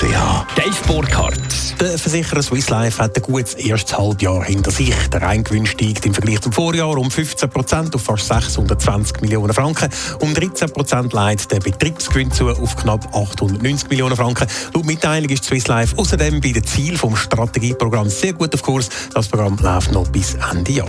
Dave Burkhardt. Der Versicherer Swiss Life hat ein gutes erstes Halbjahr hinter sich. Der Reingewinn steigt im Vergleich zum Vorjahr um 15 Prozent auf fast 620 Millionen Franken. Um 13 Prozent leitet der Betriebsgewinn zu auf knapp 890 Millionen Franken. Laut Mitteilung ist Swiss Life außerdem bei den Zielen vom Strategieprogramm sehr gut auf Kurs. Das Programm läuft noch bis Ende Jahr.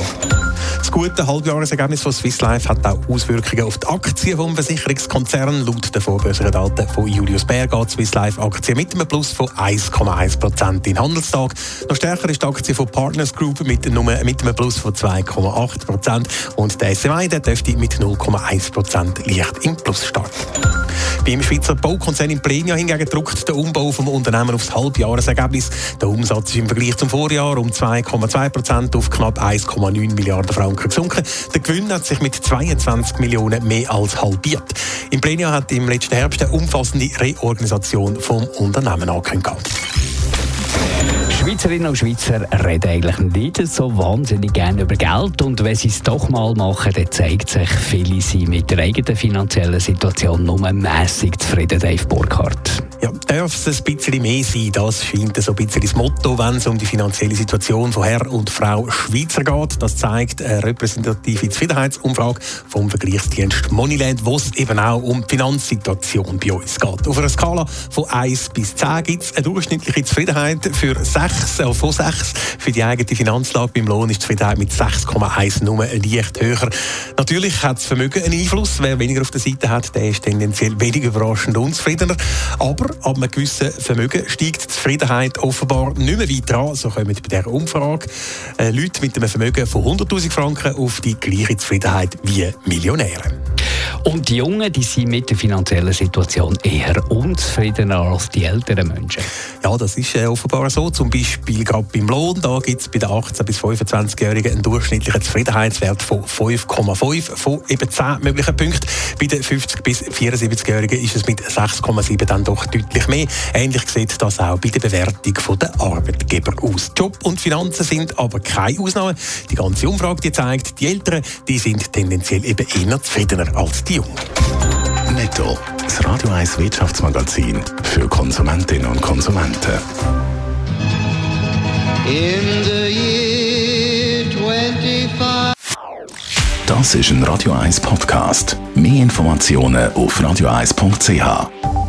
Das gute Halbjahresergebnis von Swiss Life hat auch Auswirkungen auf die Aktien vom Versicherungskonzern. Laut der vorbörslichen Daten von Julius Baer geht Swiss Life Aktien mit einem Plus von 1,1 Prozent in Handelstag. Noch stärker ist die Aktie von Partners Group mit, einem, mit einem Plus von 2,8 Prozent und der SMI der dürfte mit 0,1 Prozent leicht im Plus starten. Beim Schweizer Baukonzern Implenia hingegen druckt der Umbau vom Unternehmen aufs Halbjahresergebnis. Der Umsatz ist im Vergleich zum Vorjahr um 2,2 Prozent auf knapp 1,9 Milliarden Franken gesunken. Der Gewinn hat sich mit 22 Millionen mehr als halbiert. Implenia hat im letzten Herbst eine umfassende Reorganisation vom Unternehmen angekündigt. Schweizerinnen und Schweizer reden eigentlich nicht so wahnsinnig gerne über Geld und wenn sie es doch mal machen, dann zeigt sich, viele sind mit der eigenen finanziellen Situation nur mässig zufrieden, Dave Burkhardt. Ja, darf es ein bisschen mehr sein? Das scheint so ein bisschen das Motto, wenn es um die finanzielle Situation von Herr und Frau Schweizer geht. Das zeigt eine repräsentative Zufriedenheitsumfrage vom Vergleichsdienst Moneyland, wo es eben auch um die Finanzsituation bei uns geht. Auf einer Skala von 1 bis 10 gibt es eine durchschnittliche Zufriedenheit für 6, äh, von 6. Für die eigene Finanzlage beim Lohn ist die Zufriedenheit mit 6,1 nur leicht höher. Natürlich hat das Vermögen einen Einfluss. Wer weniger auf der Seite hat, der ist tendenziell weniger überraschend unzufriedener. Aber ab einem gewissen Vermögen steigt die Zufriedenheit offenbar nicht mehr weiter an. So kommen bei dieser Umfrage äh, Leute mit einem Vermögen von 100'000 Franken auf die gleiche Zufriedenheit wie Millionäre. Und die Jungen, die sind mit der finanziellen Situation eher unzufriedener als die älteren Menschen. Ja, das ist äh, offenbar so. Zum Beispiel gerade beim Lohn, da gibt es bei den 18- bis 25-Jährigen einen durchschnittlichen Zufriedenheitswert von 5,5 von eben 10 möglichen Punkten. Bei den 50- bis 74-Jährigen ist es mit 6,7 dann doch deutlich mehr. Ähnlich sieht das auch bei der Bewertung der Arbeitgeber aus. Job und Finanzen sind aber keine Ausnahme. Die ganze Umfrage die zeigt, die Älteren die sind tendenziell eben eher zufriedener als die Jungen. Netto, das Radio 1 Wirtschaftsmagazin für Konsumentinnen und Konsumenten. In the year 25. Das ist ein Radio 1 Podcast. Mehr Informationen auf radio1.ch.